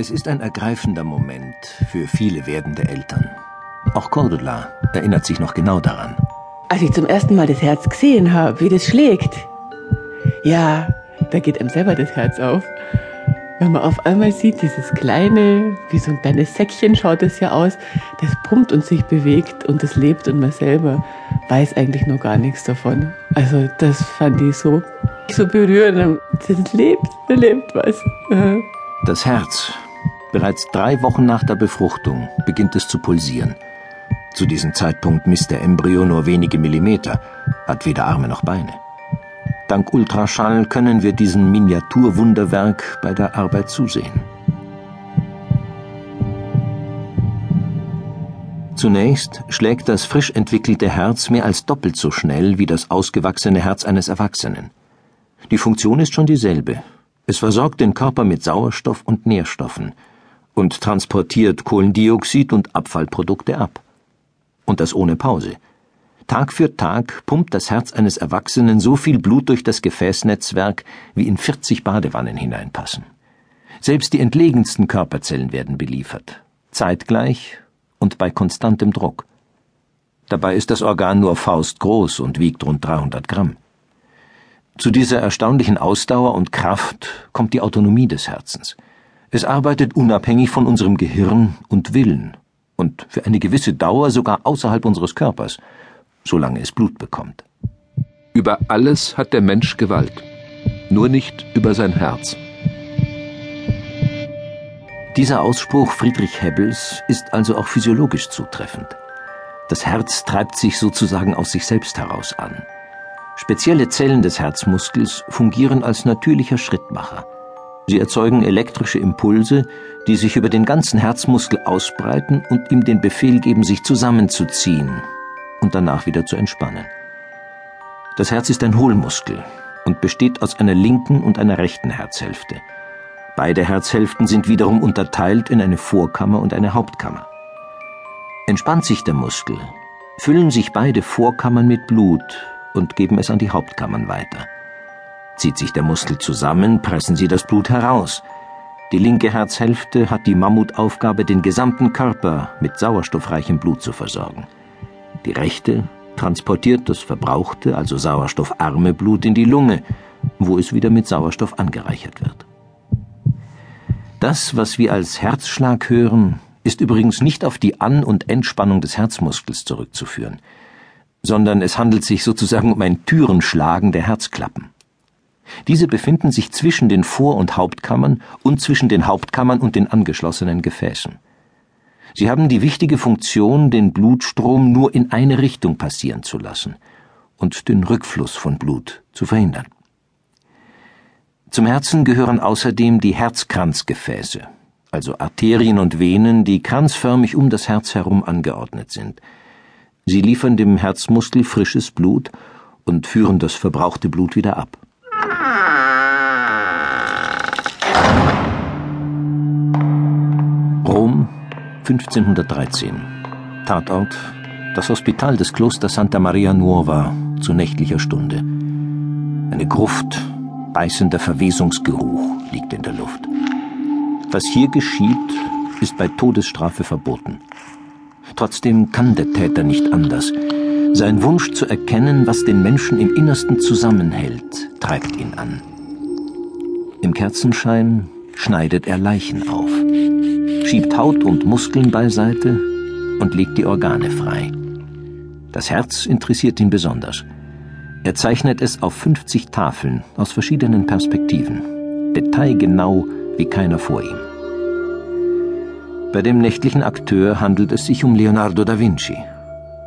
Es ist ein ergreifender Moment für viele werdende Eltern. Auch Cordula erinnert sich noch genau daran. Als ich zum ersten Mal das Herz gesehen habe, wie das schlägt, ja, da geht einem selber das Herz auf. Wenn man auf einmal sieht, dieses kleine, wie so ein kleines Säckchen schaut es ja aus, das pumpt und sich bewegt und das lebt und man selber weiß eigentlich noch gar nichts davon. Also das fand ich so, so berührend. Das lebt, da lebt was. Das Herz. Bereits drei Wochen nach der Befruchtung beginnt es zu pulsieren. Zu diesem Zeitpunkt misst der Embryo nur wenige Millimeter, hat weder Arme noch Beine. Dank Ultraschall können wir diesem Miniaturwunderwerk bei der Arbeit zusehen. Zunächst schlägt das frisch entwickelte Herz mehr als doppelt so schnell wie das ausgewachsene Herz eines Erwachsenen. Die Funktion ist schon dieselbe. Es versorgt den Körper mit Sauerstoff und Nährstoffen und transportiert Kohlendioxid und Abfallprodukte ab. Und das ohne Pause. Tag für Tag pumpt das Herz eines Erwachsenen so viel Blut durch das Gefäßnetzwerk, wie in 40 Badewannen hineinpassen. Selbst die entlegensten Körperzellen werden beliefert, zeitgleich und bei konstantem Druck. Dabei ist das Organ nur faustgroß und wiegt rund 300 Gramm. Zu dieser erstaunlichen Ausdauer und Kraft kommt die Autonomie des Herzens. Es arbeitet unabhängig von unserem Gehirn und Willen und für eine gewisse Dauer sogar außerhalb unseres Körpers solange es Blut bekommt. Über alles hat der Mensch Gewalt, nur nicht über sein Herz. Dieser Ausspruch Friedrich Hebbels ist also auch physiologisch zutreffend. Das Herz treibt sich sozusagen aus sich selbst heraus an. Spezielle Zellen des Herzmuskels fungieren als natürlicher Schrittmacher. Sie erzeugen elektrische Impulse, die sich über den ganzen Herzmuskel ausbreiten und ihm den Befehl geben, sich zusammenzuziehen, und danach wieder zu entspannen. Das Herz ist ein Hohlmuskel und besteht aus einer linken und einer rechten Herzhälfte. Beide Herzhälften sind wiederum unterteilt in eine Vorkammer und eine Hauptkammer. Entspannt sich der Muskel, füllen sich beide Vorkammern mit Blut und geben es an die Hauptkammern weiter. Zieht sich der Muskel zusammen, pressen sie das Blut heraus. Die linke Herzhälfte hat die Mammutaufgabe, den gesamten Körper mit sauerstoffreichem Blut zu versorgen. Die rechte transportiert das verbrauchte, also sauerstoffarme Blut in die Lunge, wo es wieder mit Sauerstoff angereichert wird. Das, was wir als Herzschlag hören, ist übrigens nicht auf die An- und Entspannung des Herzmuskels zurückzuführen, sondern es handelt sich sozusagen um ein Türenschlagen der Herzklappen. Diese befinden sich zwischen den Vor- und Hauptkammern und zwischen den Hauptkammern und den angeschlossenen Gefäßen. Sie haben die wichtige Funktion, den Blutstrom nur in eine Richtung passieren zu lassen und den Rückfluss von Blut zu verhindern. Zum Herzen gehören außerdem die Herzkranzgefäße, also Arterien und Venen, die kranzförmig um das Herz herum angeordnet sind. Sie liefern dem Herzmuskel frisches Blut und führen das verbrauchte Blut wieder ab. 1513. Tatort das Hospital des Klosters Santa Maria Nuova zu nächtlicher Stunde. Eine Gruft, beißender Verwesungsgeruch liegt in der Luft. Was hier geschieht, ist bei Todesstrafe verboten. Trotzdem kann der Täter nicht anders. Sein Wunsch zu erkennen, was den Menschen im Innersten zusammenhält, treibt ihn an. Im Kerzenschein schneidet er Leichen auf schiebt Haut und Muskeln beiseite und legt die Organe frei. Das Herz interessiert ihn besonders. Er zeichnet es auf 50 Tafeln aus verschiedenen Perspektiven, detailgenau wie keiner vor ihm. Bei dem nächtlichen Akteur handelt es sich um Leonardo da Vinci.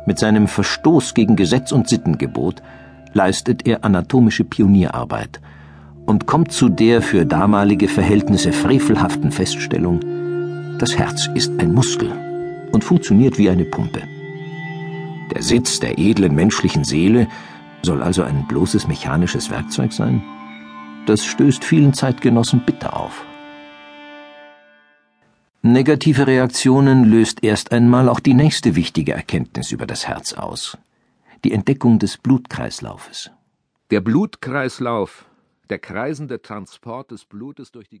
Mit seinem Verstoß gegen Gesetz und Sittengebot leistet er anatomische Pionierarbeit und kommt zu der für damalige Verhältnisse frevelhaften Feststellung, das Herz ist ein Muskel und funktioniert wie eine Pumpe. Der Sitz der edlen menschlichen Seele soll also ein bloßes mechanisches Werkzeug sein? Das stößt vielen Zeitgenossen bitter auf. Negative Reaktionen löst erst einmal auch die nächste wichtige Erkenntnis über das Herz aus. Die Entdeckung des Blutkreislaufes. Der Blutkreislauf, der kreisende Transport des Blutes durch die